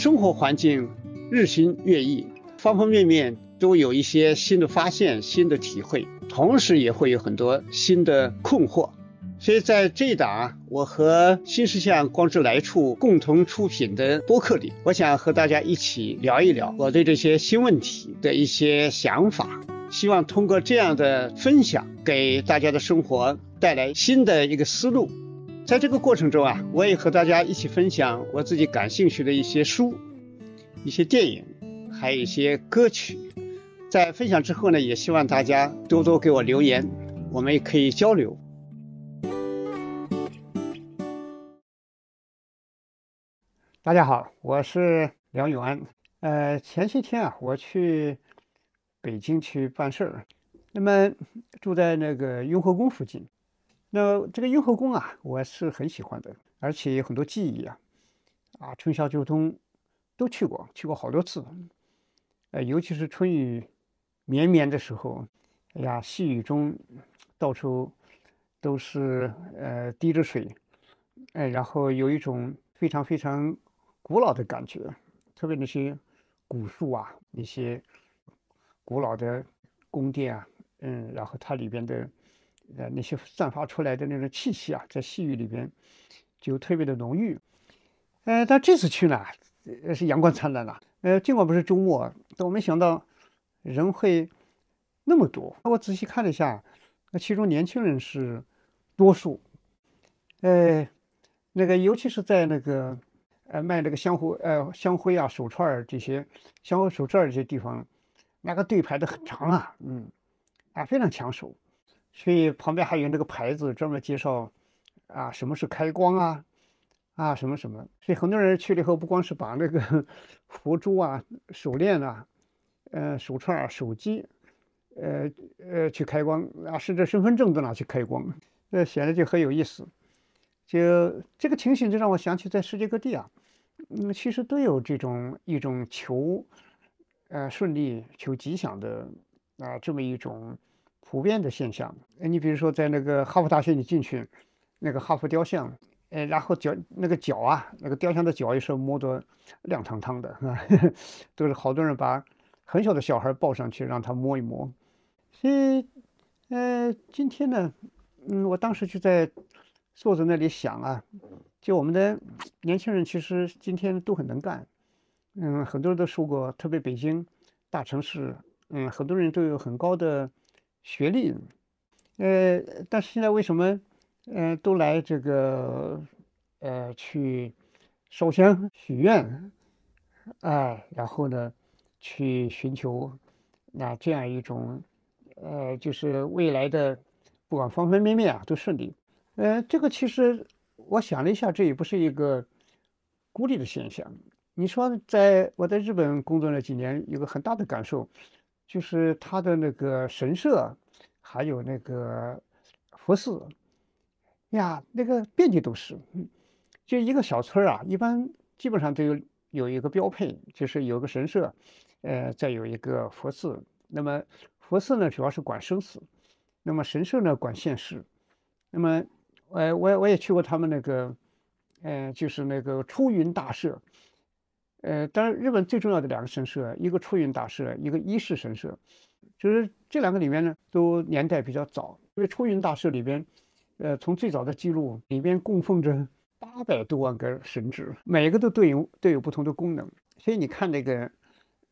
生活环境日新月异，方方面面。都有一些新的发现、新的体会，同时也会有很多新的困惑。所以在这一档我和新世相光之来处共同出品的播客里，我想和大家一起聊一聊我对这些新问题的一些想法。希望通过这样的分享，给大家的生活带来新的一个思路。在这个过程中啊，我也和大家一起分享我自己感兴趣的一些书、一些电影，还有一些歌曲。在分享之后呢，也希望大家多多给我留言，我们也可以交流。大家好，我是梁永安。呃，前些天啊，我去北京去办事儿，那么住在那个雍和宫附近。那这个雍和宫啊，我是很喜欢的，而且有很多记忆啊，啊，春夏秋冬都去过，去过好多次。呃，尤其是春雨。绵绵的时候，哎呀，细雨中，到处都是呃滴着水，哎，然后有一种非常非常古老的感觉，特别那些古树啊，那些古老的宫殿啊，嗯，然后它里边的呃那些散发出来的那种气息啊，在细雨里边就特别的浓郁。呃，但这次去呢，是阳光灿烂了，呃，尽管不是周末，但我没想到。人会那么多，我仔细看了一下，那其中年轻人是多数。呃，那个尤其是在那个呃卖那个香灰呃香灰啊手串这些香灰手串这些地方，那个队排的很长啊，嗯，啊非常抢手。所以旁边还有那个牌子专门介绍啊什么是开光啊啊什么什么。所以很多人去了以后，不光是把那个 佛珠啊手链啊。呃，手串、啊手机，呃呃，去开光啊，甚至身份证都拿去开光，那，显得就很有意思。就这个情形，就让我想起在世界各地啊，嗯，其实都有这种一种求呃顺利、求吉祥的啊这么一种普遍的现象。你比如说在那个哈佛大学，你进去那个哈佛雕像，呃，然后脚那个脚啊，那个雕像的脚也是摸得亮堂堂的，啊，都是好多人把。很小的小孩抱上去让他摸一摸，所以，呃，今天呢，嗯，我当时就在坐在那里想啊，就我们的年轻人其实今天都很能干，嗯，很多人都说过，特别北京大城市，嗯，很多人都有很高的学历，呃，但是现在为什么，嗯，都来这个，呃，去烧香许愿，哎，然后呢？去寻求那这样一种，呃，就是未来的，不管方方面面啊都顺利。呃，这个其实我想了一下，这也不是一个孤立的现象。你说，在我在日本工作了几年，有个很大的感受，就是他的那个神社，还有那个佛寺，呀，那个遍地都是。就一个小村啊，一般基本上都有有一个标配，就是有个神社。呃，再有一个佛寺，那么佛寺呢，主要是管生死，那么神社呢管现世，那么，呃，我我也去过他们那个，呃，就是那个出云大社，呃，当然日本最重要的两个神社，一个出云大社，一个伊势神社，就是这两个里面呢，都年代比较早，因为出云大社里边，呃，从最早的记录里边供奉着八百多万个神祇，每一个都对应都有不同的功能，所以你看那个。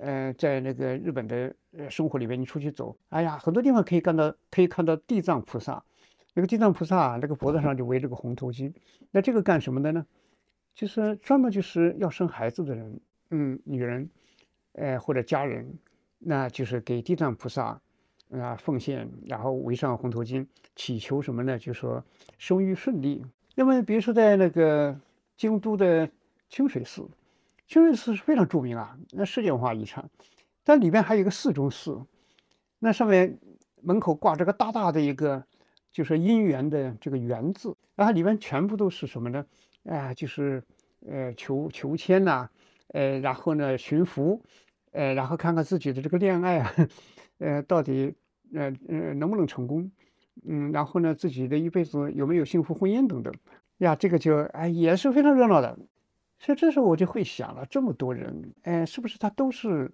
呃，在那个日本的呃生活里面，你出去走，哎呀，很多地方可以看到，可以看到地藏菩萨。那个地藏菩萨啊，那个脖子上就围着个红头巾。那这个干什么的呢？就是专门就是要生孩子的人，嗯，女人，呃，或者家人，那就是给地藏菩萨啊奉献，然后围上红头巾，祈求什么呢？就说生育顺利。那么，比如说在那个京都的清水寺。清水寺是非常著名啊，那世界文化遗产。但里边还有一个寺中寺，那上面门口挂着个大大的一个，就是姻缘的这个缘字，然后里面全部都是什么呢？啊，就是呃求求签呐，呃，然后呢寻福，呃，然后看看自己的这个恋爱啊，呃，到底呃呃能不能成功？嗯，然后呢自己的一辈子有没有幸福婚姻等等。呀，这个就哎也是非常热闹的。所以这时候我就会想了，这么多人，哎，是不是他都是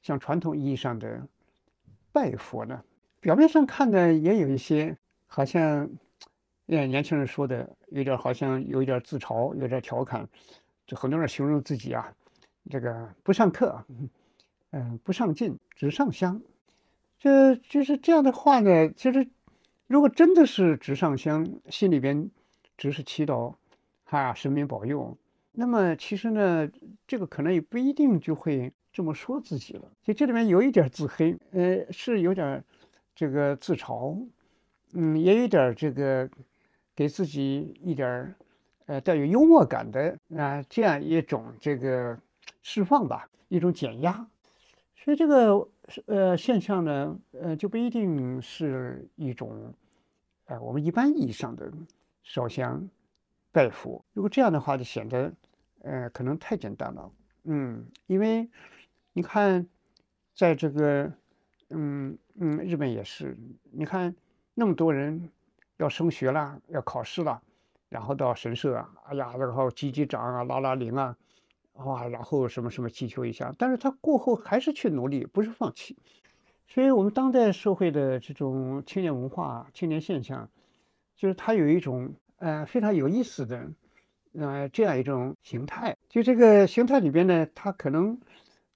像传统意义上的拜佛呢？表面上看的也有一些，好像，哎，年轻人说的有点好像有一点自嘲，有点调侃，就很多人形容自己啊，这个不上课，嗯，不上进，只上香。这就是这样的话呢。其实，如果真的是只上香，心里边只是祈祷，哈，神明保佑。那么其实呢，这个可能也不一定就会这么说自己了。就这里面有一点自黑，呃，是有点这个自嘲，嗯，也有点这个给自己一点呃带有幽默感的啊这样一种这个释放吧，一种减压。所以这个呃现象呢，呃就不一定是一种呃我们一般意义上的烧香。拜佛，如果这样的话，就显得，呃，可能太简单了。嗯，因为你看，在这个，嗯嗯，日本也是，你看那么多人要升学了，要考试了，然后到神社啊，哎呀，然后击击掌啊，拉拉铃啊，哇，然后什么什么祈求一下，但是他过后还是去努力，不是放弃。所以，我们当代社会的这种青年文化、青年现象，就是它有一种。呃，非常有意思的，呃，这样一种形态。就这个形态里边呢，它可能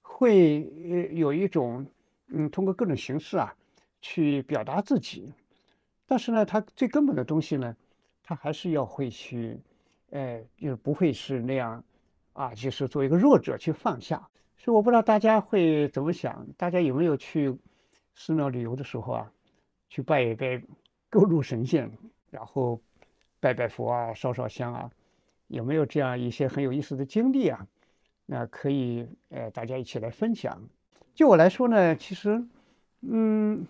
会呃有一种，嗯，通过各种形式啊，去表达自己。但是呢，它最根本的东西呢，它还是要会去，呃，就是不会是那样，啊，就是做一个弱者去放下。所以我不知道大家会怎么想，大家有没有去寺庙旅游的时候啊，去拜一拜各路神仙，然后。拜拜佛啊，烧烧香啊，有没有这样一些很有意思的经历啊？那可以，呃，大家一起来分享。就我来说呢，其实，嗯，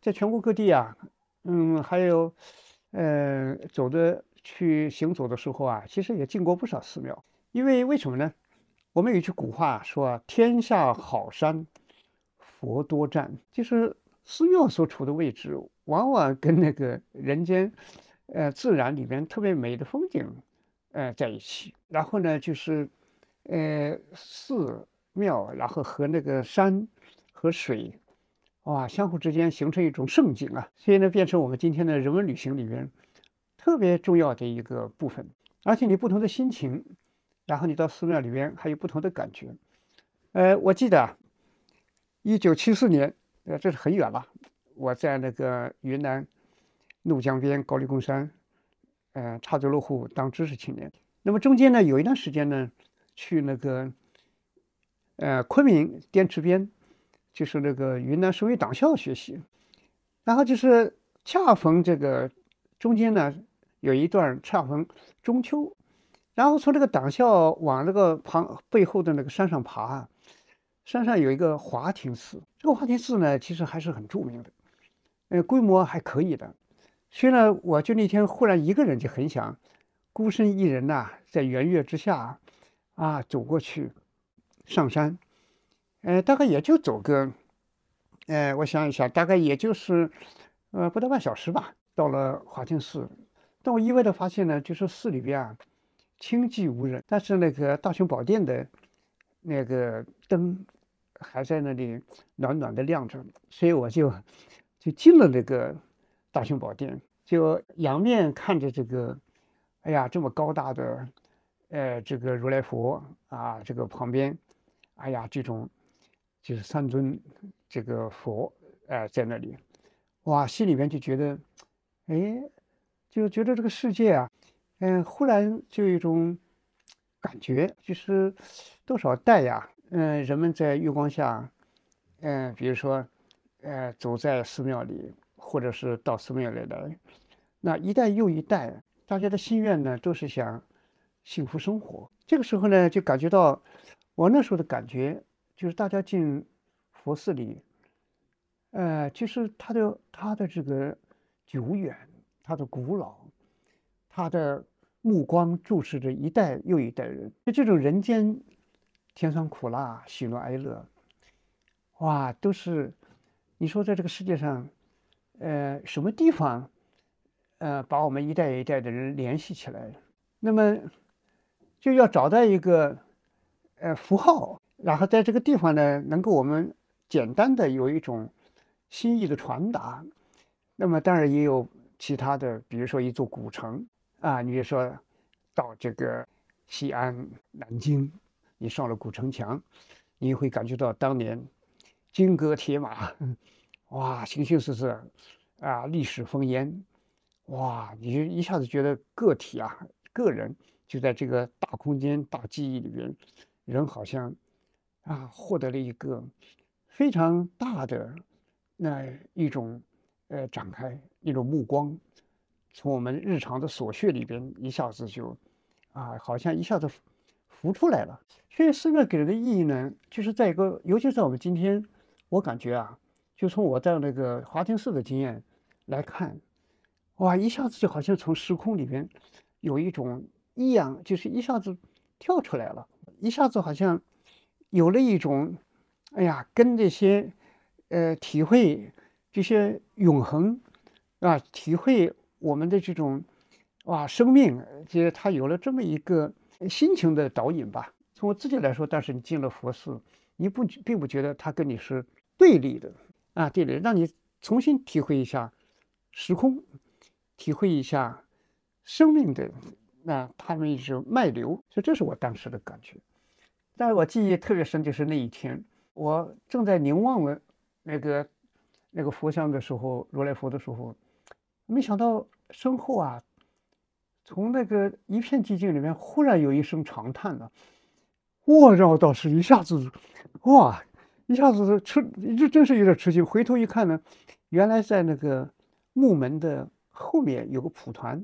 在全国各地啊，嗯，还有，呃，走的去行走的时候啊，其实也进过不少寺庙。因为为什么呢？我们有句古话说啊：“天下好山，佛多占。”就是寺庙所处的位置，往往跟那个人间。呃，自然里边特别美的风景，呃，在一起。然后呢，就是，呃，寺庙，然后和那个山和水，哇，相互之间形成一种盛景啊。所以呢，变成我们今天的人文旅行里面特别重要的一个部分。而且你不同的心情，然后你到寺庙里边还有不同的感觉。呃，我记得一九七四年，呃，这是很远了，我在那个云南。怒江边高黎贡山，呃，插足落户当知识青年。那么中间呢，有一段时间呢，去那个，呃，昆明滇池边，就是那个云南省委党校学习。然后就是恰逢这个中间呢，有一段恰逢中秋，然后从这个党校往那个旁背后的那个山上爬，山上有一个华亭寺。这个华亭寺呢，其实还是很著名的，呃，规模还可以的。所以呢，我就那天忽然一个人就很想，孤身一人呐，在圆月之下，啊，走过去，上山，呃，大概也就走个，呃，我想一想，大概也就是，呃，不到半小时吧，到了华清寺。但我意外的发现呢，就是寺里边啊，清寂无人，但是那个大雄宝殿的那个灯还在那里暖暖的亮着，所以我就就进了那个。大雄宝殿就仰面看着这个，哎呀，这么高大的，呃，这个如来佛啊，这个旁边，哎呀，这种就是三尊这个佛，哎，在那里，哇，心里面就觉得，哎，就觉得这个世界啊，嗯，忽然就有一种感觉，就是多少代呀，嗯，人们在月光下，嗯，比如说，呃，走在寺庙里。或者是到寺庙里来，那一代又一代，大家的心愿呢，都是想幸福生活。这个时候呢，就感觉到我那时候的感觉就是大家进佛寺里，呃，其实他的他的这个久远，他的古老，他的目光注视着一代又一代人，就这种人间甜酸苦辣、喜怒哀乐，哇，都是你说在这个世界上，呃，什么地方，呃，把我们一代一代的人联系起来，那么就要找到一个。呃，符号，然后在这个地方呢，能够我们简单的有一种心意的传达。那么当然也有其他的，比如说一座古城啊，你比如说到这个西安、南京，你上了古城墙，你会感觉到当年金戈铁马，哇，形形色色啊，历史烽烟，哇，你就一下子觉得个体啊，个人就在这个大空间、大记忆里边。人好像啊，获得了一个非常大的那一种呃展开，一种目光，从我们日常的琐屑里边一下子就啊，好像一下子浮出来了。所以寺庙给人的意义呢，就是在一个，尤其在我们今天，我感觉啊，就从我在那个华清寺的经验来看，哇，一下子就好像从时空里边有一种异样，就是一下子跳出来了。一下子好像有了一种，哎呀，跟这些呃体会这些永恒啊，体会我们的这种哇生命，其实他有了这么一个心情的导引吧。从我自己来说，但是你进了佛寺，你不并不觉得他跟你是对立的啊，对立，让你重新体会一下时空，体会一下生命的那他们一种脉流，所以这是我当时的感觉。但是我记忆特别深，就是那一天，我正在凝望了那个那个佛像的时候，如来佛的时候，没想到身后啊，从那个一片寂静里面，忽然有一声长叹了，我绕倒是一下子，哇，一下子吃，这真是有点吃惊。回头一看呢，原来在那个木门的后面有个蒲团，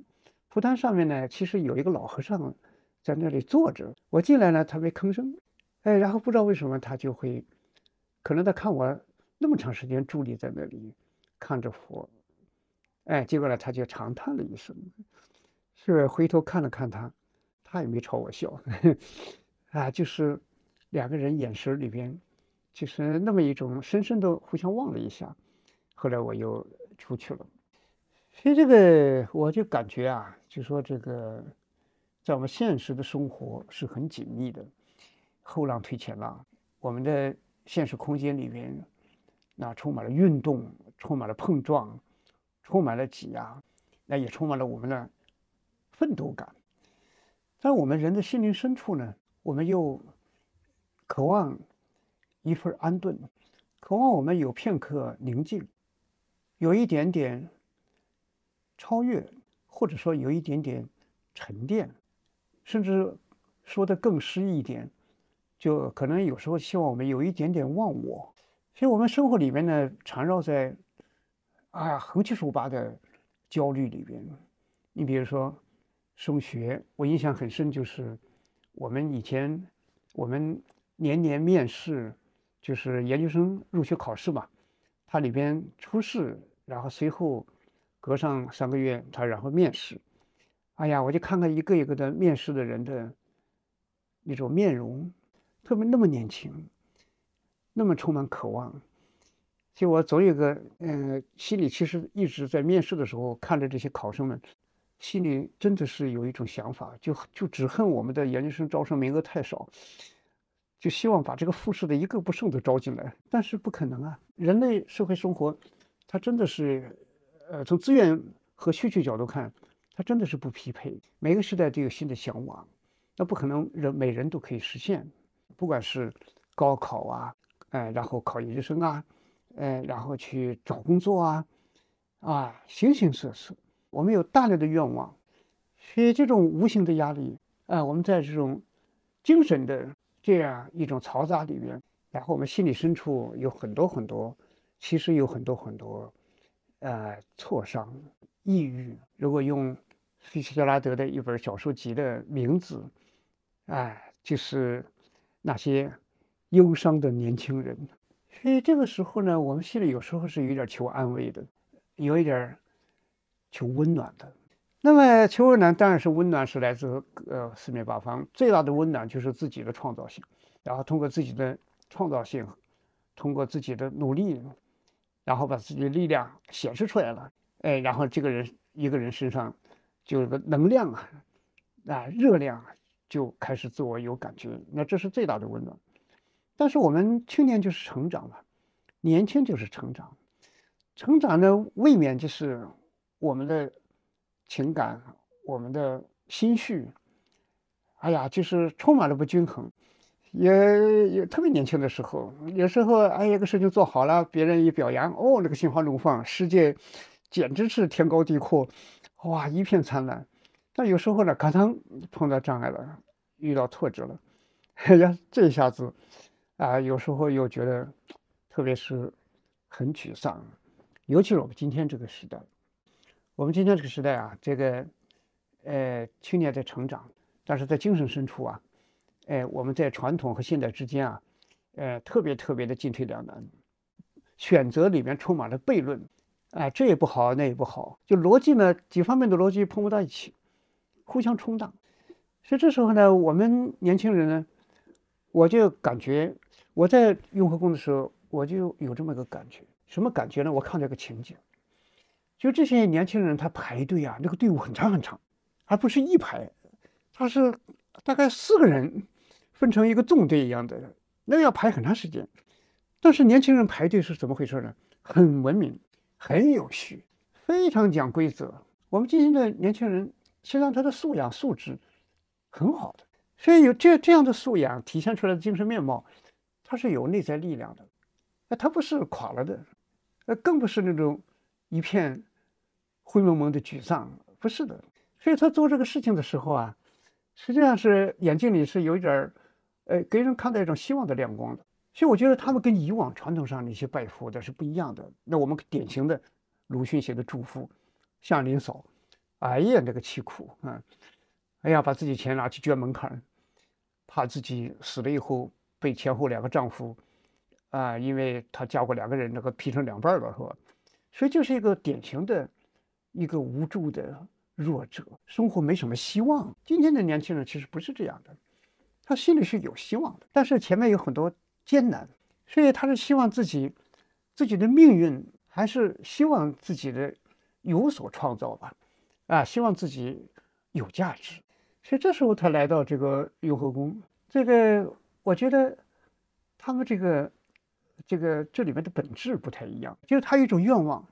蒲团上面呢，其实有一个老和尚。在那里坐着，我进来呢，他没吭声，哎，然后不知道为什么他就会，可能他看我那么长时间伫立在那里看着佛，哎，结果呢他就长叹了一声，是回头看了看他，他也没朝我笑，啊，就是两个人眼神里边就是那么一种深深的互相望了一下，后来我又出去了，所以这个我就感觉啊，就说这个。在我们现实的生活是很紧密的，后浪推前浪。我们的现实空间里面，那充满了运动，充满了碰撞，充满了挤压，那也充满了我们的奋斗感。在我们人的心灵深处呢，我们又渴望一份安顿，渴望我们有片刻宁静，有一点点超越，或者说有一点点沉淀。甚至说的更诗意一点，就可能有时候希望我们有一点点忘我。所以，我们生活里面呢，缠绕在啊横七竖八的焦虑里边。你比如说升学，我印象很深，就是我们以前我们年年面试，就是研究生入学考试嘛，它里边初试，然后随后隔上三个月，他然后面试。哎呀，我就看看一个一个的面试的人的那种面容，特别那么年轻，那么充满渴望。就我总有个嗯，心里其实一直在面试的时候看着这些考生们，心里真的是有一种想法，就就只恨我们的研究生招生名额太少，就希望把这个复试的一个不剩都招进来。但是不可能啊，人类社会生活，它真的是，呃，从资源和需求角度看。它真的是不匹配。每个时代都有新的向往，那不可能人每人都可以实现。不管是高考啊，哎，然后考研究生啊，哎，然后去找工作啊，啊，形形色色。我们有大量的愿望，所以这种无形的压力啊，我们在这种精神的这样一种嘈杂里面，然后我们心里深处有很多很多，其实有很多很多，呃，挫伤、抑郁。如果用费希格拉德的一本小说集的名字，哎，就是那些忧伤的年轻人。所以这个时候呢，我们心里有时候是有点求安慰的，有一点求温暖的。那么求温暖当然是温暖是来自呃四面八方，最大的温暖就是自己的创造性，然后通过自己的创造性，通过自己的努力，然后把自己的力量显示出来了，哎，然后这个人一个人身上就是个能量啊，啊热量就开始自我有感觉，那这是最大的温暖。但是我们青年就是成长嘛，年轻就是成长，成长呢未免就是我们的情感、我们的心绪，哎呀，就是充满了不均衡，也也特别年轻的时候，有时候哎一个事情做好了，别人一表扬，哦，那个心花怒放，世界简直是天高地阔，哇，一片灿烂。但有时候呢，可能碰到障碍了，遇到挫折了，哎 呀，这下子。啊，有时候又觉得，特别是很沮丧，尤其是我们今天这个时代，我们今天这个时代啊，这个，呃，青年在成长，但是在精神深处啊，哎，我们在传统和现代之间啊，呃，特别特别的进退两难，选择里面充满了悖论，哎，这也不好，那也不好，就逻辑呢，几方面的逻辑碰不到一起，互相冲荡，所以这时候呢，我们年轻人呢，我就感觉。我在雍和宫的时候，我就有这么一个感觉，什么感觉呢？我看到一个情景，就这些年轻人他排队啊，那个队伍很长很长，而不是一排，他是大概四个人分成一个纵队一样的，那个要排很长时间。但是年轻人排队是怎么回事呢？很文明，很有序，非常讲规则。我们今天的年轻人，实际上他的素养素质很好的，所以有这这样的素养体现出来的精神面貌。他是有内在力量的，那他不是垮了的，呃，更不是那种一片灰蒙蒙的沮丧，不是的。所以他做这个事情的时候啊，实际上是眼睛里是有一点儿，呃，给人看到一种希望的亮光的。所以我觉得他们跟以往传统上那些拜佛的是不一样的。那我们典型的鲁迅写的祝福，向林嫂，哎呀，那个凄苦啊，哎呀，把自己钱拿去捐门槛，怕自己死了以后。被前后两个丈夫，啊，因为她嫁过两个人，那个劈成两半了，是吧？所以就是一个典型的，一个无助的弱者，生活没什么希望。今天的年轻人其实不是这样的，他心里是有希望的，但是前面有很多艰难，所以他是希望自己自己的命运，还是希望自己的有所创造吧，啊，希望自己有价值。所以这时候他来到这个雍和宫，这个。我觉得他们这个这个这里面的本质不太一样，就是他有一种愿望。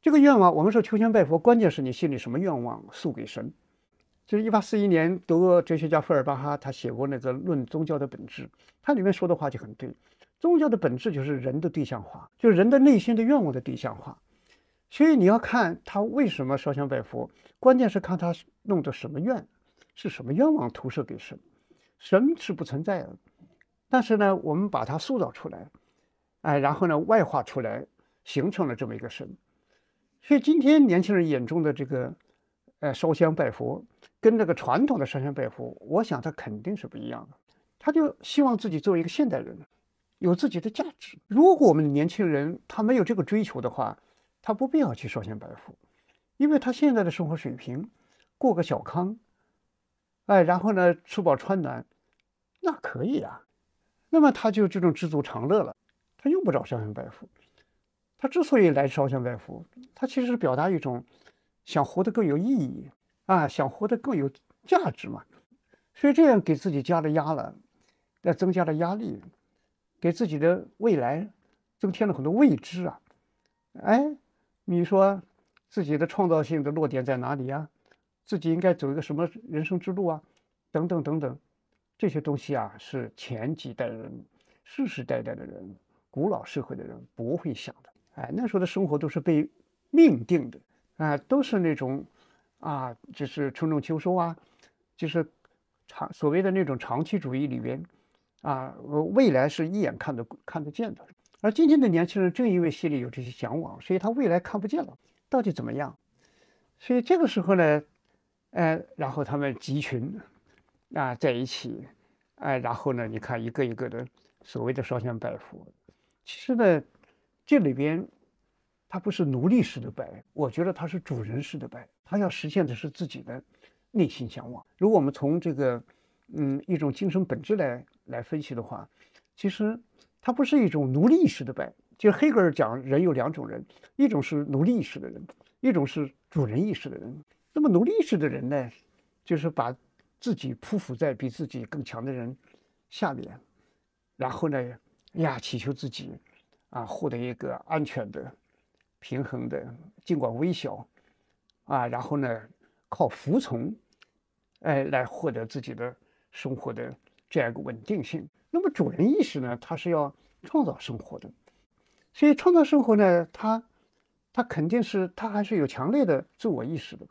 这个愿望，我们说求仙拜佛，关键是你心里什么愿望，诉给神。就是一八四一年，德国哲学家费尔巴哈他写过那个《论宗教的本质》，他里面说的话就很对。宗教的本质就是人的对象化，就是人的内心的愿望的对象化。所以你要看他为什么烧香拜佛，关键是看他弄的什么愿，是什么愿望投射给神。神是不存在的。但是呢，我们把它塑造出来，哎，然后呢，外化出来，形成了这么一个神。所以今天年轻人眼中的这个，呃，烧香拜佛，跟那个传统的烧香拜佛，我想他肯定是不一样的。他就希望自己作为一个现代人，有自己的价值。如果我们的年轻人他没有这个追求的话，他不必要去烧香拜佛，因为他现在的生活水平，过个小康，哎，然后呢，吃饱穿暖，那可以啊。那么他就这种知足常乐了，他用不着烧香拜佛。他之所以来烧香拜佛，他其实是表达一种想活得更有意义啊，想活得更有价值嘛。所以这样给自己加了压了，那增加了压力，给自己的未来增添了很多未知啊。哎，你说自己的创造性的落点在哪里呀？自己应该走一个什么人生之路啊？等等等等。这些东西啊，是前几代人、世世代代的人、古老社会的人不会想的。哎，那时候的生活都是被命定的，啊，都是那种啊，就是春种秋收啊，就是长所谓的那种长期主义里边啊，未来是一眼看得看得见的。而今天的年轻人正因为心里有这些向往，所以他未来看不见了，到底怎么样？所以这个时候呢，呃，然后他们集群。啊，在一起，哎，然后呢，你看一个一个的所谓的烧香拜佛，其实呢，这里边他不是奴隶式的拜，我觉得他是主人式的拜，他要实现的是自己的内心向往。如果我们从这个嗯一种精神本质来来分析的话，其实它不是一种奴隶式的拜。就黑格尔讲，人有两种人，一种是奴隶意识的人，一种是主人意识的人。那么奴隶意识的人呢，就是把自己匍匐在比自己更强的人下面，然后呢，呀，祈求自己啊获得一个安全的、平衡的，尽管微小啊，然后呢，靠服从，哎，来获得自己的生活的这样一个稳定性。那么主人意识呢，他是要创造生活的。所以创造生活呢，他，他肯定是他还是有强烈的自我意识的，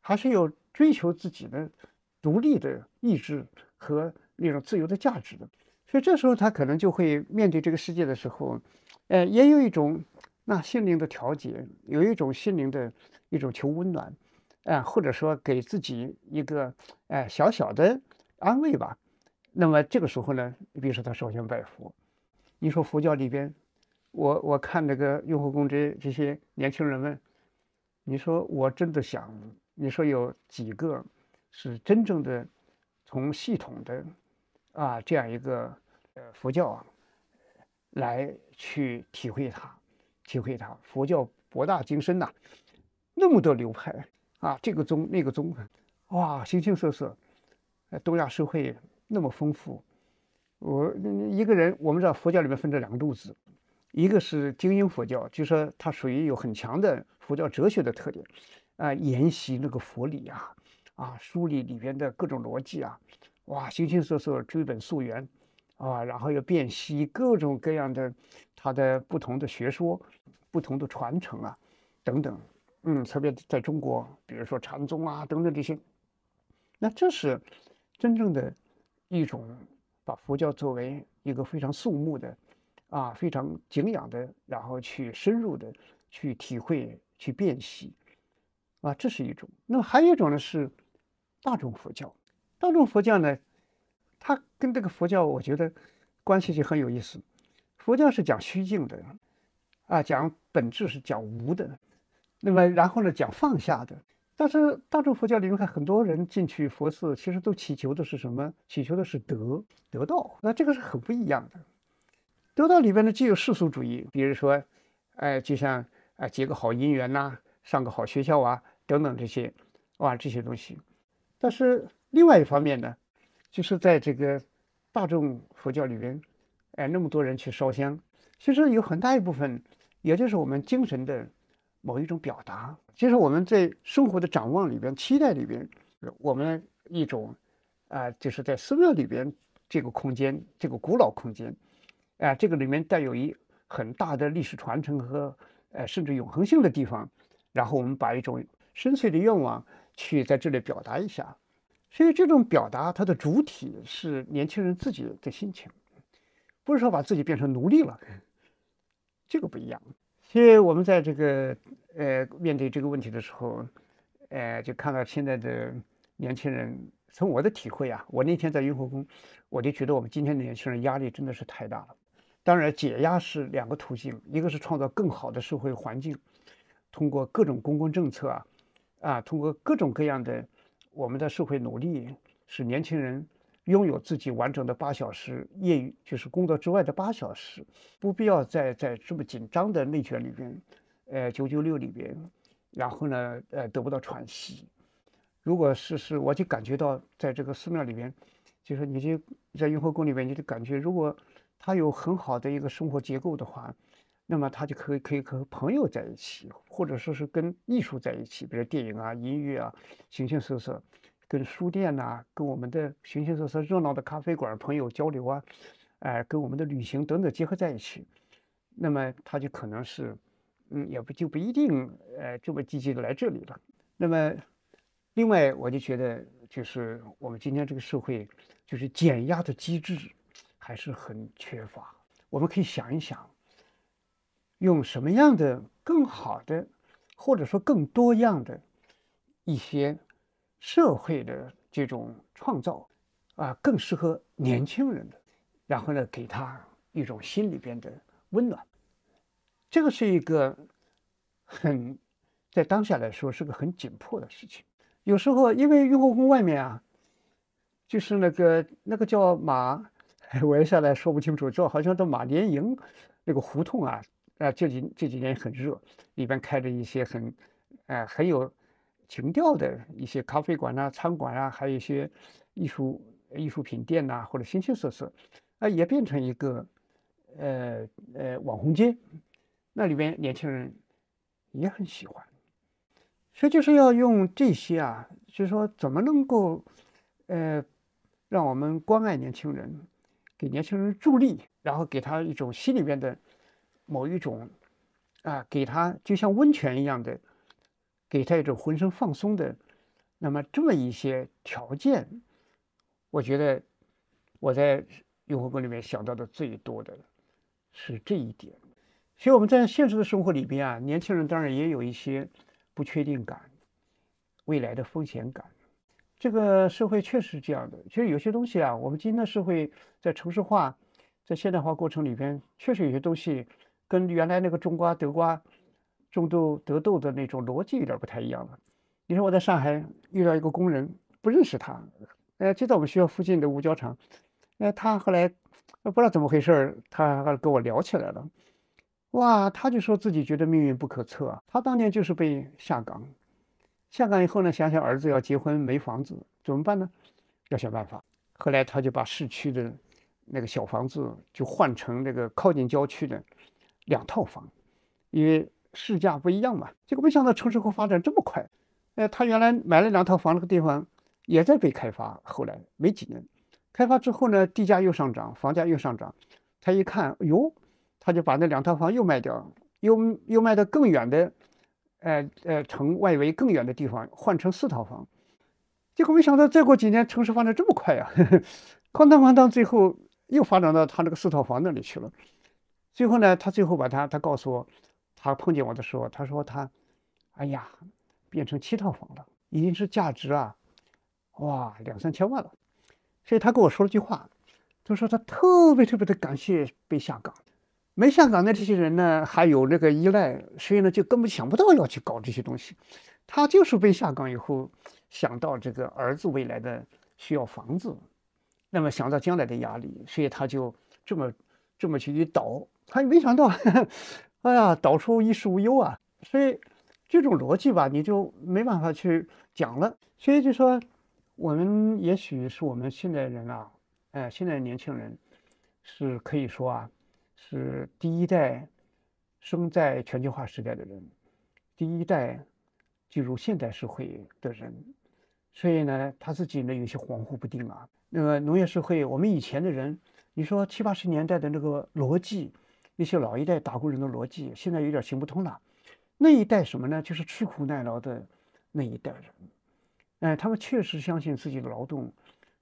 还是有追求自己的独立的意志和那种自由的价值的。所以这时候他可能就会面对这个世界的时候，呃，也有一种那心灵的调节，有一种心灵的一种求温暖，啊，或者说给自己一个哎小小的安慰吧。那么这个时候呢，比如说他烧香拜佛，你说佛教里边。我我看那个雍和宫这这些年轻人们，你说我真的想，你说有几个是真正的从系统的啊这样一个呃佛教啊来去体会它，体会它。佛教博大精深呐，那么多流派啊，这个宗那个宗，哇，形形色色，东亚社会那么丰富。我一个人，我们知道佛教里面分这两个路子。一个是精英佛教，就说它属于有很强的佛教哲学的特点，啊，研习那个佛理啊，啊，梳理里边的各种逻辑啊，哇，形形色色，追本溯源，啊，然后要辨析各种各样的它的不同的学说、不同的传承啊，等等，嗯，特别在中国，比如说禅宗啊等等这些，那这是真正的一种把佛教作为一个非常肃穆的。啊，非常敬仰的，然后去深入的去体会、去辨析，啊，这是一种。那么还有一种呢是大众佛教。大众佛教呢，它跟这个佛教我觉得关系就很有意思。佛教是讲虚静的，啊，讲本质是讲无的，那么然后呢讲放下的。但是大众佛教里面看很多人进去佛寺，其实都祈求的是什么？祈求的是得得道。那这个是很不一样的。得到里边呢，既有世俗主义，比如说，哎，就像啊结个好姻缘呐，上个好学校啊，等等这些，哇，这些东西。但是另外一方面呢，就是在这个大众佛教里边，哎，那么多人去烧香，其实有很大一部分，也就是我们精神的某一种表达，就是我们在生活的展望里边、期待里边，我们一种啊，就是在寺庙里边这个空间，这个古老空间。哎，这个里面带有一很大的历史传承和呃甚至永恒性的地方，然后我们把一种深邃的愿望去在这里表达一下，所以这种表达它的主体是年轻人自己的心情，不是说把自己变成奴隶了，这个不一样。所以我们在这个呃面对这个问题的时候，呃就看到现在的年轻人。从我的体会啊，我那天在雍和宫，我就觉得我们今天的年轻人压力真的是太大了。当然，解压是两个途径，一个是创造更好的社会环境，通过各种公共政策啊，啊，通过各种各样的我们的社会努力，使年轻人拥有自己完整的八小时业余，就是工作之外的八小时，不必要在在这么紧张的内卷里边，呃，九九六里边，然后呢，呃，得不到喘息。如果是是，我就感觉到在这个寺庙里边，就是你就在雍和宫里边，你就感觉，如果他有很好的一个生活结构的话，那么他就可以可以和朋友在一起，或者说是跟艺术在一起，比如电影啊、音乐啊，形形色色，跟书店呐，跟我们的形形色色热闹的咖啡馆朋友交流啊，哎，跟我们的旅行等等结合在一起，那么他就可能是，嗯，也不就不一定，呃，这么积极的来这里了，那么。另外，我就觉得，就是我们今天这个社会，就是减压的机制还是很缺乏。我们可以想一想，用什么样的更好的，或者说更多样的一些社会的这种创造啊更适合年轻人的，然后呢给他一种心里边的温暖。这个是一个很在当下来说是个很紧迫的事情。有时候因为雍和宫外面啊，就是那个那个叫马，我一下来说不清楚，叫好像叫马连营那个胡同啊，啊这几这几年很热，里边开着一些很，呃很有情调的一些咖啡馆啊、餐馆啊，还有一些艺术艺术品店呐，或者形形色色，啊也变成一个呃呃网红街。那里边年轻人也很喜欢，所以就是要用这些啊，就是说怎么能够，呃，让我们关爱年轻人，给年轻人助力，然后给他一种心里面的某一种啊，给他就像温泉一样的，给他一种浑身放松的，那么这么一些条件，我觉得我在雍和宫里面想到的最多的是这一点。所以我们在现实的生活里边啊，年轻人当然也有一些不确定感、未来的风险感。这个社会确实是这样的。其实有些东西啊，我们今天的社会在城市化、在现代化过程里边，确实有些东西跟原来那个种瓜得瓜、种豆得豆的那种逻辑有点不太一样了。你说我在上海遇到一个工人，不认识他，呃，就在我们学校附近的五角场，呃，他后来不知道怎么回事他跟我聊起来了。哇，他就说自己觉得命运不可测。他当年就是被下岗，下岗以后呢，想想儿子要结婚没房子怎么办呢？要想办法。后来他就把市区的那个小房子就换成那个靠近郊区的两套房，因为市价不一样嘛。结果没想到城市会发展这么快。哎，他原来买了两套房那个地方也在被开发，后来没几年，开发之后呢，地价又上涨，房价又上涨。他一看，哟。他就把那两套房又卖掉，又又卖到更远的，呃呃城外围更远的地方，换成四套房。结果没想到再过几年，城市发展这么快呀！哐当哐当，最后又发展到他那个四套房那里去了。最后呢，他最后把他，他告诉我，他碰见我的时候，他说他，哎呀，变成七套房了，已经是价值啊，哇，两三千万了。所以他跟我说了句话，他说他特别特别的感谢被下岗。没下岗的这些人呢，还有那个依赖，所以呢，就根本想不到要去搞这些东西。他就是被下岗以后，想到这个儿子未来的需要房子，那么想到将来的压力，所以他就这么这么去一倒。他没想到，哎呀，倒出衣食无忧啊！所以这种逻辑吧，你就没办法去讲了。所以就说，我们也许是我们现代人啊，哎，现在年轻人是可以说啊。是第一代生在全球化时代的人，第一代进入现代社会的人，所以呢，他自己呢有些恍惚不定啊。那个农业社会，我们以前的人，你说七八十年代的那个逻辑，那些老一代打工人的逻辑，现在有点行不通了。那一代什么呢？就是吃苦耐劳的那一代人，哎，他们确实相信自己的劳动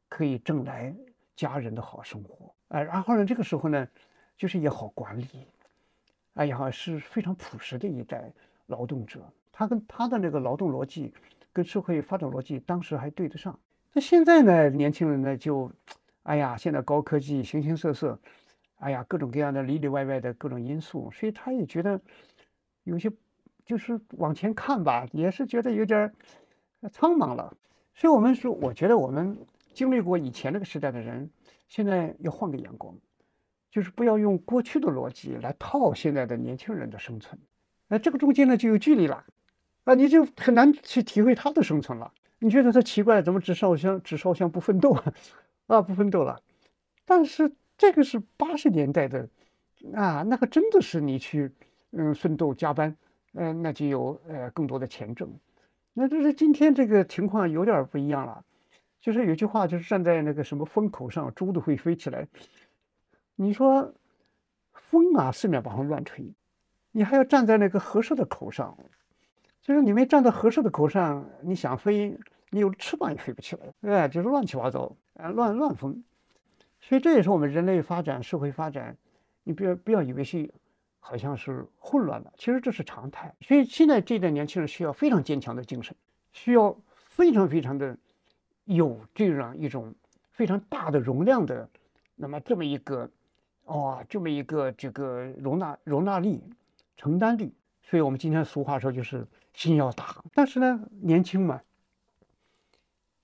可以挣来家人的好生活，哎，然后呢，这个时候呢。就是也好管理，哎呀，是非常朴实的一代劳动者。他跟他的那个劳动逻辑，跟社会发展逻辑，当时还对得上。那现在呢，年轻人呢就，哎呀，现在高科技形形色色，哎呀，各种各样的里里外外的各种因素，所以他也觉得有些就是往前看吧，也是觉得有点苍茫了。所以我们说，我觉得我们经历过以前那个时代的人，现在要换个眼光。就是不要用过去的逻辑来套现在的年轻人的生存，那这个中间呢就有距离了，啊，你就很难去体会他的生存了。你觉得他奇怪，怎么只烧香只烧香不奋斗 啊？不奋斗了。但是这个是八十年代的，啊，那个真的是你去嗯奋斗加班，嗯，那就有呃更多的钱挣。那就是今天这个情况有点不一样了，就是有句话就是站在那个什么风口上，猪都会飞起来。你说风啊，四面八方乱吹，你还要站在那个合适的口上，就是你没站在合适的口上，你想飞，你有翅膀也飞不起来，哎，就是乱七八糟，啊，乱乱风。所以这也是我们人类发展、社会发展，你不要不要以为是好像是混乱了，其实这是常态。所以现在这代年轻人需要非常坚强的精神，需要非常非常的有这样一种非常大的容量的，那么这么一个，哦，这么一个这个容纳容纳力、承担力。所以我们今天俗话说就是心要大，但是呢，年轻嘛，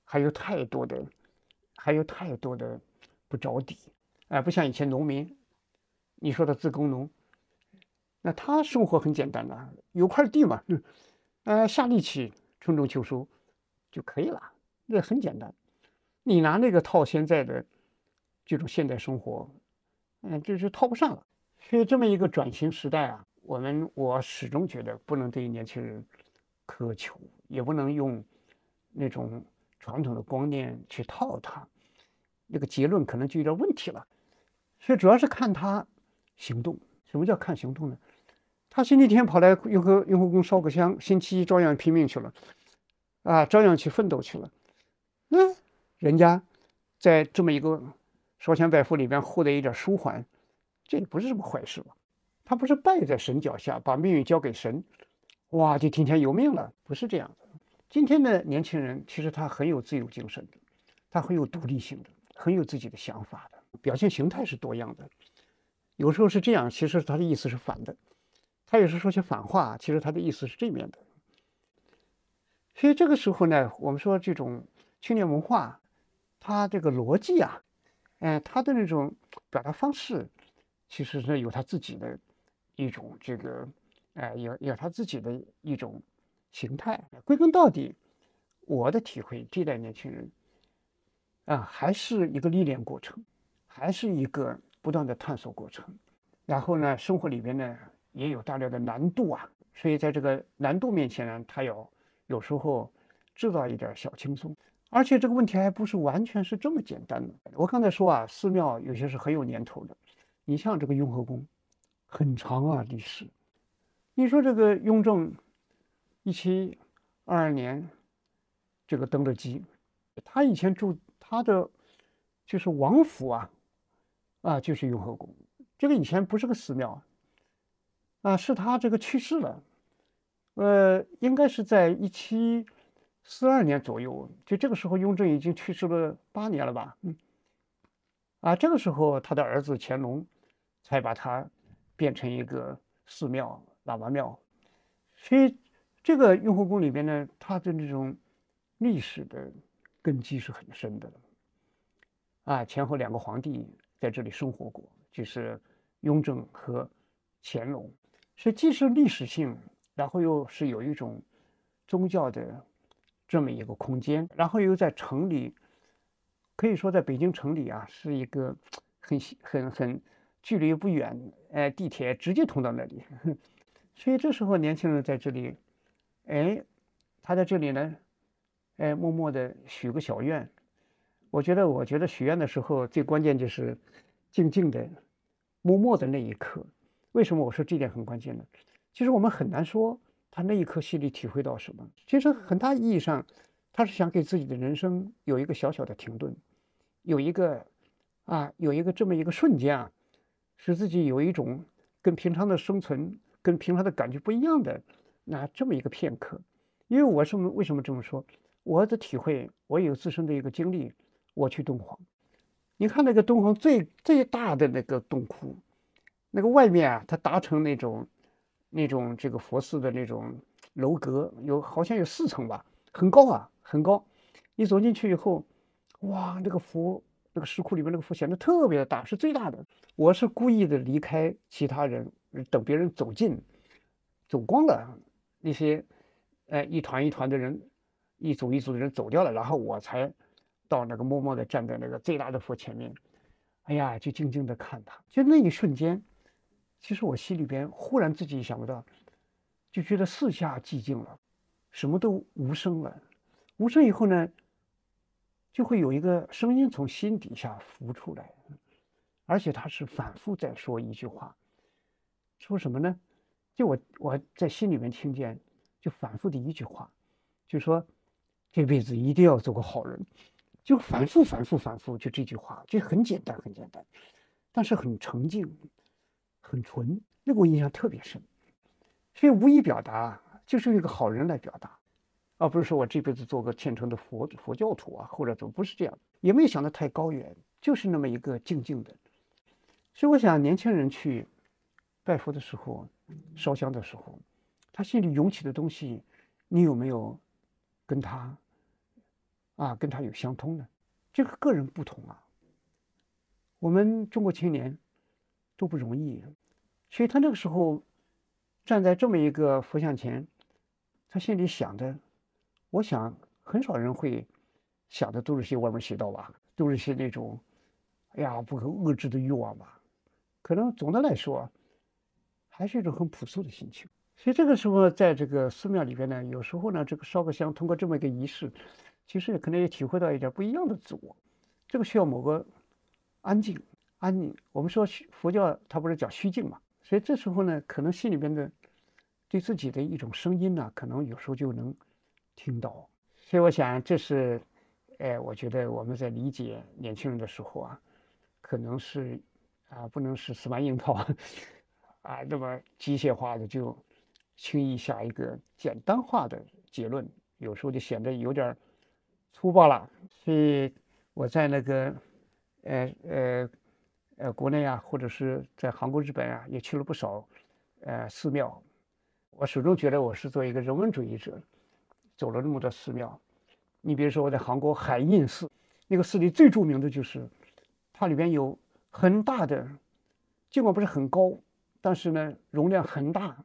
还有太多的，还有太多的不着底，哎，不像以前农民，你说的自耕农，那他生活很简单的，有块地嘛，嗯，呃，下力气，春种秋收就可以了，那很简单。你拿那个套现在的这种现代生活，嗯，就是套不上了。所以这么一个转型时代啊。我们我始终觉得不能对年轻人苛求，也不能用那种传统的观念去套他，那个结论可能就有点问题了。所以主要是看他行动。什么叫看行动呢？他星期天跑来雍和雍和宫烧个香，星期一照样拼命去了，啊，照样去奋斗去了。那人家在这么一个烧香拜佛里边获得一点舒缓，这也不是什么坏事吧？他不是拜在神脚下，把命运交给神，哇，就听天由命了，不是这样的。今天的年轻人其实他很有自由精神的，他很有独立性的，很有自己的想法的，表现形态是多样的。有时候是这样，其实他的意思是反的；他有时候说些反话，其实他的意思是这面的。所以这个时候呢，我们说这种青年文化，它这个逻辑啊，哎，它的那种表达方式，其实是有他自己的。一种这个，哎，有有他自己的一种形态。归根到底，我的体会，这代年轻人啊，还是一个历练过程，还是一个不断的探索过程。然后呢，生活里边呢也有大量的难度啊，所以在这个难度面前呢，他要有时候制造一点小轻松。而且这个问题还不是完全是这么简单的。我刚才说啊，寺庙有些是很有年头的，你像这个雍和宫。很长啊，历史。你说这个雍正一七二二年这个登了基，他以前住他的就是王府啊，啊就是雍和宫。这个以前不是个寺庙啊，啊是他这个去世了，呃，应该是在一七四二年左右。就这个时候，雍正已经去世了八年了吧？嗯，啊，这个时候他的儿子乾隆才把他。变成一个寺庙、喇嘛庙，所以这个雍和宫里边呢，它的那种历史的根基是很深的。啊，前后两个皇帝在这里生活过，就是雍正和乾隆，所以既是历史性，然后又是有一种宗教的这么一个空间，然后又在城里，可以说在北京城里啊，是一个很很很。距离不远，哎，地铁直接通到那里，所以这时候年轻人在这里，哎，他在这里呢，哎，默默的许个小愿。我觉得，我觉得许愿的时候最关键就是静静的、默默的那一刻。为什么我说这点很关键呢？其实我们很难说他那一刻心里体会到什么。其实很大意义上，他是想给自己的人生有一个小小的停顿，有一个啊，有一个这么一个瞬间啊。使自己有一种跟平常的生存、跟平常的感觉不一样的那这么一个片刻，因为我是为什么这么说？我的体会，我有自身的一个经历。我去敦煌，你看那个敦煌最最大的那个洞窟，那个外面啊，它搭成那种那种这个佛寺的那种楼阁，有好像有四层吧，很高啊，很高。你走进去以后，哇，那个佛。那个石窟里面那个佛显得特别的大，是最大的。我是故意的离开其他人，等别人走近，走光了，那些，哎，一团一团的人，一组一组的人走掉了，然后我才到那个默默的站在那个最大的佛前面，哎呀，就静静的看他。就那一瞬间，其实我心里边忽然自己想不到，就觉得四下寂静了，什么都无声了。无声以后呢？就会有一个声音从心底下浮出来，而且他是反复在说一句话，说什么呢？就我我在心里面听见，就反复的一句话，就说这辈子一定要做个好人，就反复反复反复，就这句话，就很简单很简单，但是很澄净，很纯，那个我印象特别深，所以无意表达就是一个好人来表达。而不是说我这辈子做个虔诚的佛佛教徒啊，或者怎么不是这样，也没有想得太高远，就是那么一个静静的。所以我想，年轻人去拜佛的时候，烧香的时候，他心里涌起的东西，你有没有跟他啊，跟他有相通的？这个个人不同啊。我们中国青年都不容易，所以他那个时候站在这么一个佛像前，他心里想的，我想很少人会想的都是些歪门邪道吧，都是些那种，哎呀不可遏制的欲望吧。可能总的来说，还是一种很朴素的心情。所以这个时候，在这个寺庙里边呢，有时候呢，这个烧个香，通过这么一个仪式，其实可能也体会到一点不一样的自我。这个需要某个。安静，安宁。我们说佛教，它不是讲虚静嘛？所以这时候呢，可能心里边的对自己的一种声音呢，可能有时候就能听到。所以我想，这是，哎，我觉得我们在理解年轻人的时候啊，可能是啊，不能是死板硬套啊，那么机械化的就轻易下一个简单化的结论，有时候就显得有点儿粗暴了。所以我在那个。呃呃呃，国内啊，或者是在韩国、日本啊，也去了不少呃寺庙。我始终觉得我是做一个人文主义者，走了那么多寺庙。你比如说我在韩国海印寺，那个寺里最著名的就是它里边有很大的，尽管不是很高，但是呢容量很大。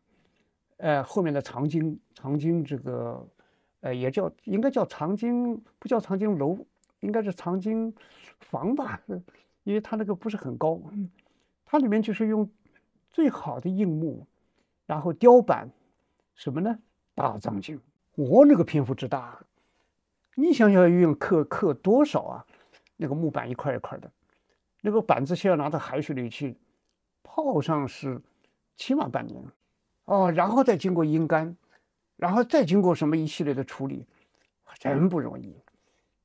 呃，后面的藏经藏经这个呃也叫应该叫藏经，不叫藏经楼。应该是藏经房吧，因为它那个不是很高，它里面就是用最好的硬木，然后雕版什么呢？大藏经，我那个篇幅之大，你想想要用刻刻多少啊？那个木板一块一块的，那个板子先要拿到海水里去泡上是起码半年，哦，然后再经过阴干，然后再经过什么一系列的处理，真不容易。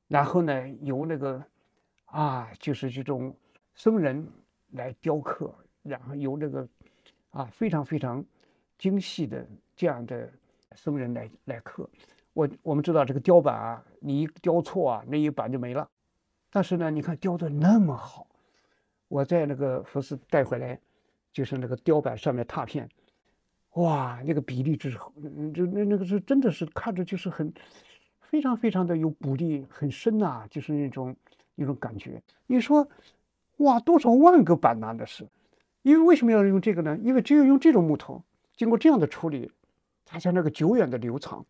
然后呢，由那个啊，就是这种僧人来雕刻，然后由那个啊非常非常精细的这样的僧人来来刻。我我们知道这个雕版啊，你一雕错啊，那一版就没了。但是呢，你看雕的那么好，我在那个佛寺带回来，就是那个雕版上面拓片，哇，那个比例之好，就那那个是真的是看着就是很。非常非常的有补力，很深呐，就是那种一种感觉。你说，哇，多少万个板呐？那是，因为为什么要用这个呢？因为只有用这种木头，经过这样的处理，它才那个久远的流长。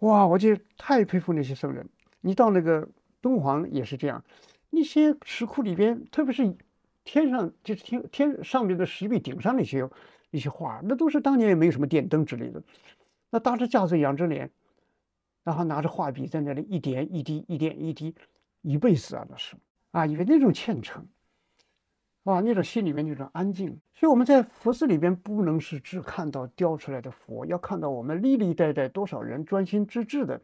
哇，我就太佩服那些僧人。你到那个敦煌也是这样，那些石窟里边，特别是天上就是天天上面的石壁顶上那些一些画，那都是当年也没有什么电灯之类的，那搭着架子仰着脸。然后拿着画笔在那里一点一滴，一点一滴，一辈子啊，那是啊，因为那种虔诚，啊，那种心里面那种安静。所以我们在佛寺里边不能是只看到雕出来的佛，要看到我们历历代代多少人专心致志的，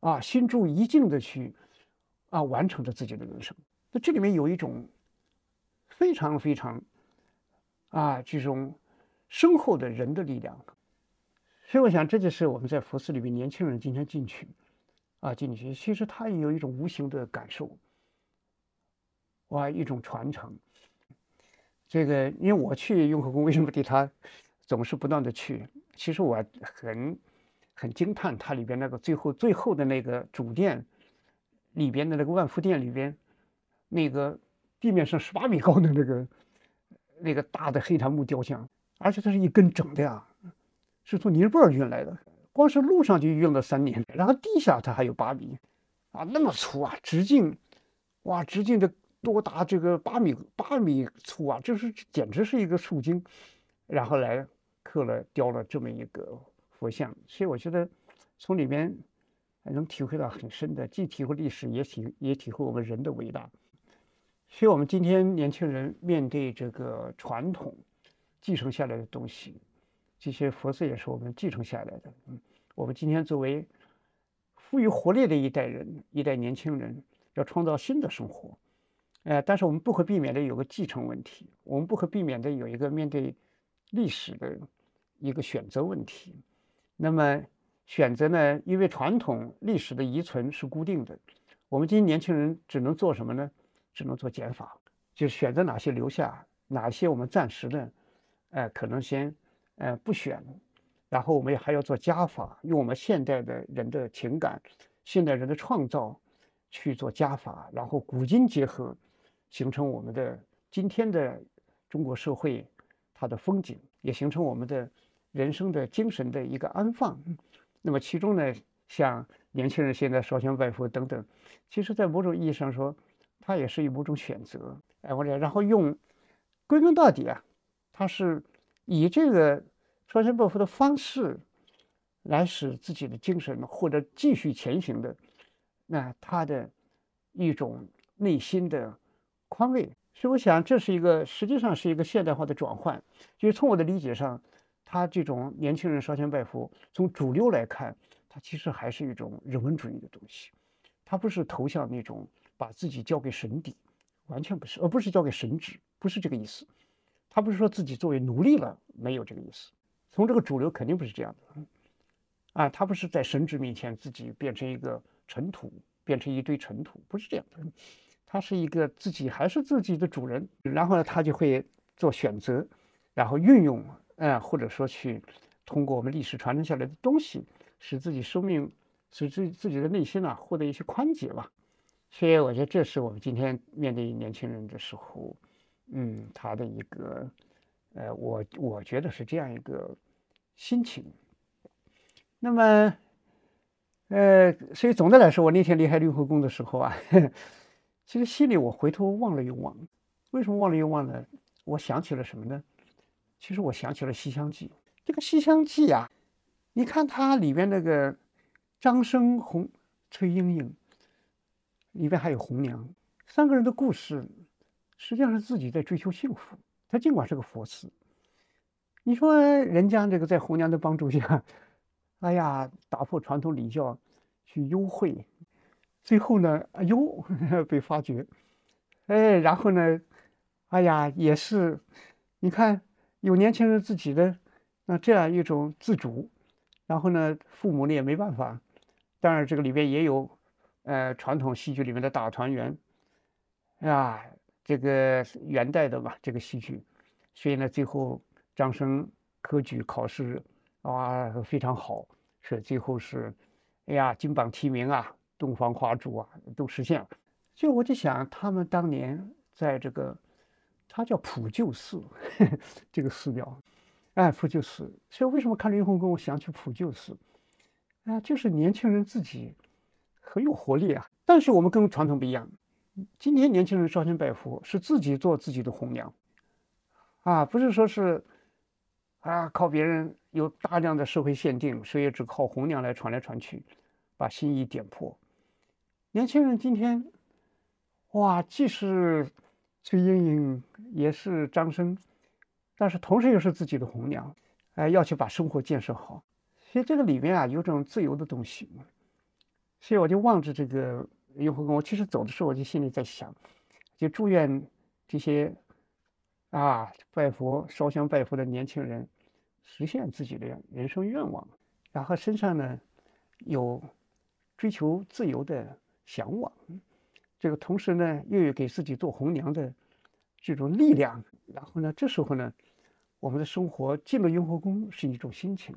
啊，心住一境的去啊完成着自己的人生。那这里面有一种非常非常啊这种深厚的人的力量。所以我想，这就是我们在佛寺里面年轻人今天进去，啊，进去，其实他也有一种无形的感受，哇，一种传承。这个，因为我去雍和宫，为什么对他总是不断的去？其实我很很惊叹，它里边那个最后最后的那个主殿里边的那个万福殿里边，那个地面上十八米高的那个那个大的黑檀木雕像，而且它是一根整的呀。是从尼泊尔运来的，光是路上就运了三年，然后地下它还有八米，啊，那么粗啊，直径，哇，直径的多达这个八米八米粗啊，就是简直是一个树精，然后来刻了雕了这么一个佛像，所以我觉得从里面能体会到很深的，既体会历史，也体也体会我们人的伟大。所以我们今天年轻人面对这个传统继承下来的东西。这些佛寺也是我们继承下来的。嗯，我们今天作为富于活力的一代人，一代年轻人，要创造新的生活。呃，但是我们不可避免的有个继承问题，我们不可避免的有一个面对历史的一个选择问题。那么，选择呢，因为传统历史的遗存是固定的，我们今天年轻人只能做什么呢？只能做减法，就是选择哪些留下，哪些我们暂时的，呃，可能先呃不选，然后我们也还要做加法，用我们现代的人的情感、现代人的创造去做加法，然后古今结合，形成我们的今天的中国社会它的风景，也形成我们的人生的精神的一个安放。那么其中呢，像年轻人现在烧香拜佛等等，其实，在某种意义上说，它也是一某种选择。哎，我讲，然后用归根到底啊，他是以这个烧香拜佛的方式，来使自己的精神或者继续前行的，那他的一种内心的宽慰。所以，我想这是一个实际上是一个现代化的转换。就是从我的理解上。他这种年轻人烧香拜佛，从主流来看，他其实还是一种人文主义的东西，他不是投向那种把自己交给神邸，完全不是，而不是交给神旨，不是这个意思。他不是说自己作为奴隶了，没有这个意思。从这个主流肯定不是这样的，啊，他不是在神职面前自己变成一个尘土，变成一堆尘土，不是这样的。他是一个自己还是自己的主人，然后呢，他就会做选择，然后运用。嗯，或者说去通过我们历史传承下来的东西，使自己生命，使自自己的内心啊获得一些宽解吧。所以我觉得这是我们今天面对年轻人的时候，嗯，他的一个，呃，我我觉得是这样一个心情。那么，呃，所以总的来说，我那天离开六合宫的时候啊，其实心里我回头望了又望，为什么望了又望呢？我想起了什么呢？其实我想起了《西厢记》，这个《西厢记》啊，你看它里边那个张生、红崔莺莺，里边还有红娘，三个人的故事，实际上是自己在追求幸福。他尽管是个佛寺，你说人家这个在红娘的帮助下，哎呀，打破传统礼教去幽会，最后呢，哎呦，被发觉，哎，然后呢，哎呀，也是，你看。有年轻人自己的那这样一种自主，然后呢，父母呢也没办法。当然，这个里边也有，呃，传统戏剧里面的大团圆，啊，这个元代的嘛，这个戏剧。所以呢，最后张生科举考试啊非常好，是最后是，哎呀，金榜题名啊，洞房花烛啊都实现了。就我就想，他们当年在这个。它叫普救寺，这个寺庙，哎，普救寺。所以为什么看了云虹宫，我想起普救寺？啊，就是年轻人自己很有活力啊。但是我们跟传统不一样，今天年轻人烧香拜佛是自己做自己的红娘，啊，不是说是啊靠别人有大量的社会限定，所以只靠红娘来传来传去，把心意点破。年轻人今天，哇，既是。崔莺莺也是张生，但是同时又是自己的红娘，哎，要去把生活建设好。所以这个里面啊，有种自由的东西。所以我就望着这个雍和宫，我其实走的时候，我就心里在想，就祝愿这些啊拜佛、烧香拜佛的年轻人实现自己的人生愿望，然后身上呢有追求自由的向往。这个同时呢，又有给自己做红娘的这种力量，然后呢，这时候呢，我们的生活进了雍和宫是一种心情，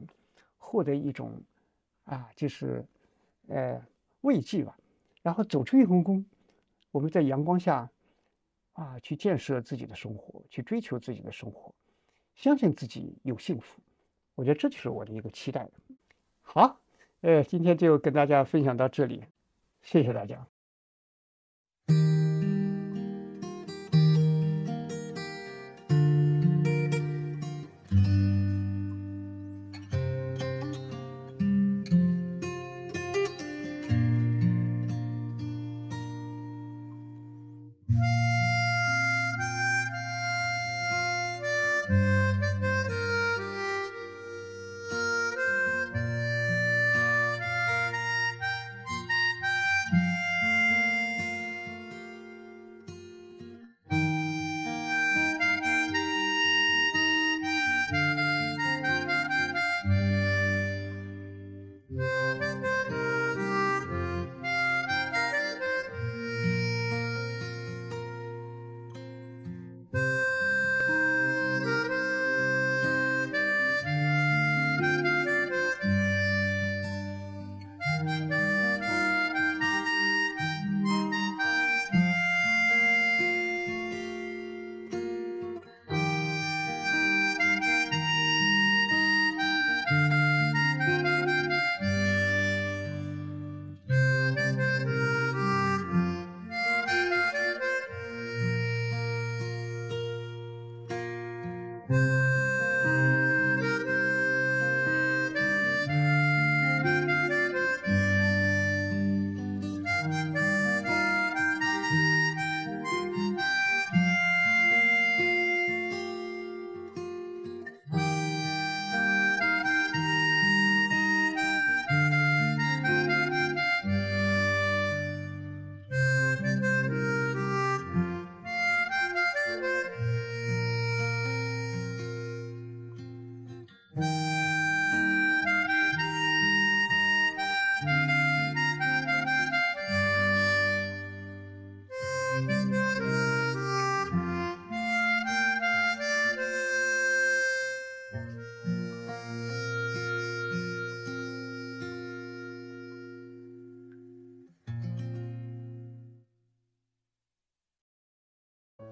获得一种啊，就是呃慰藉吧。然后走出玉皇宫，我们在阳光下啊，去建设自己的生活，去追求自己的生活，相信自己有幸福。我觉得这就是我的一个期待。好，呃，今天就跟大家分享到这里，谢谢大家。